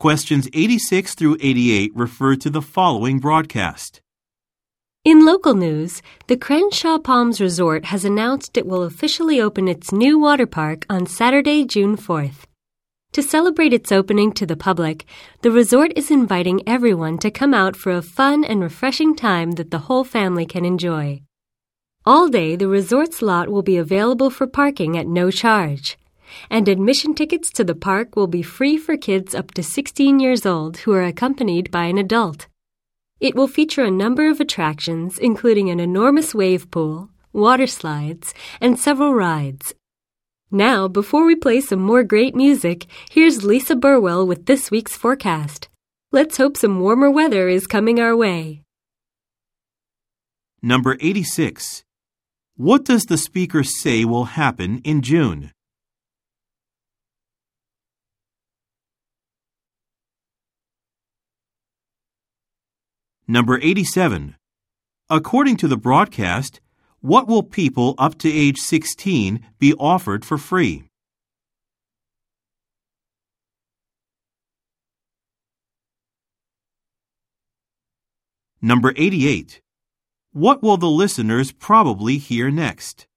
Questions 86 through 88 refer to the following broadcast. In local news, the Crenshaw Palms Resort has announced it will officially open its new water park on Saturday, June 4th. To celebrate its opening to the public, the resort is inviting everyone to come out for a fun and refreshing time that the whole family can enjoy. All day, the resort's lot will be available for parking at no charge and admission tickets to the park will be free for kids up to 16 years old who are accompanied by an adult. It will feature a number of attractions, including an enormous wave pool, water slides, and several rides. Now, before we play some more great music, here's Lisa Burwell with this week's forecast. Let's hope some warmer weather is coming our way. Number 86. What does the speaker say will happen in June? Number 87. According to the broadcast, what will people up to age 16 be offered for free? Number 88. What will the listeners probably hear next?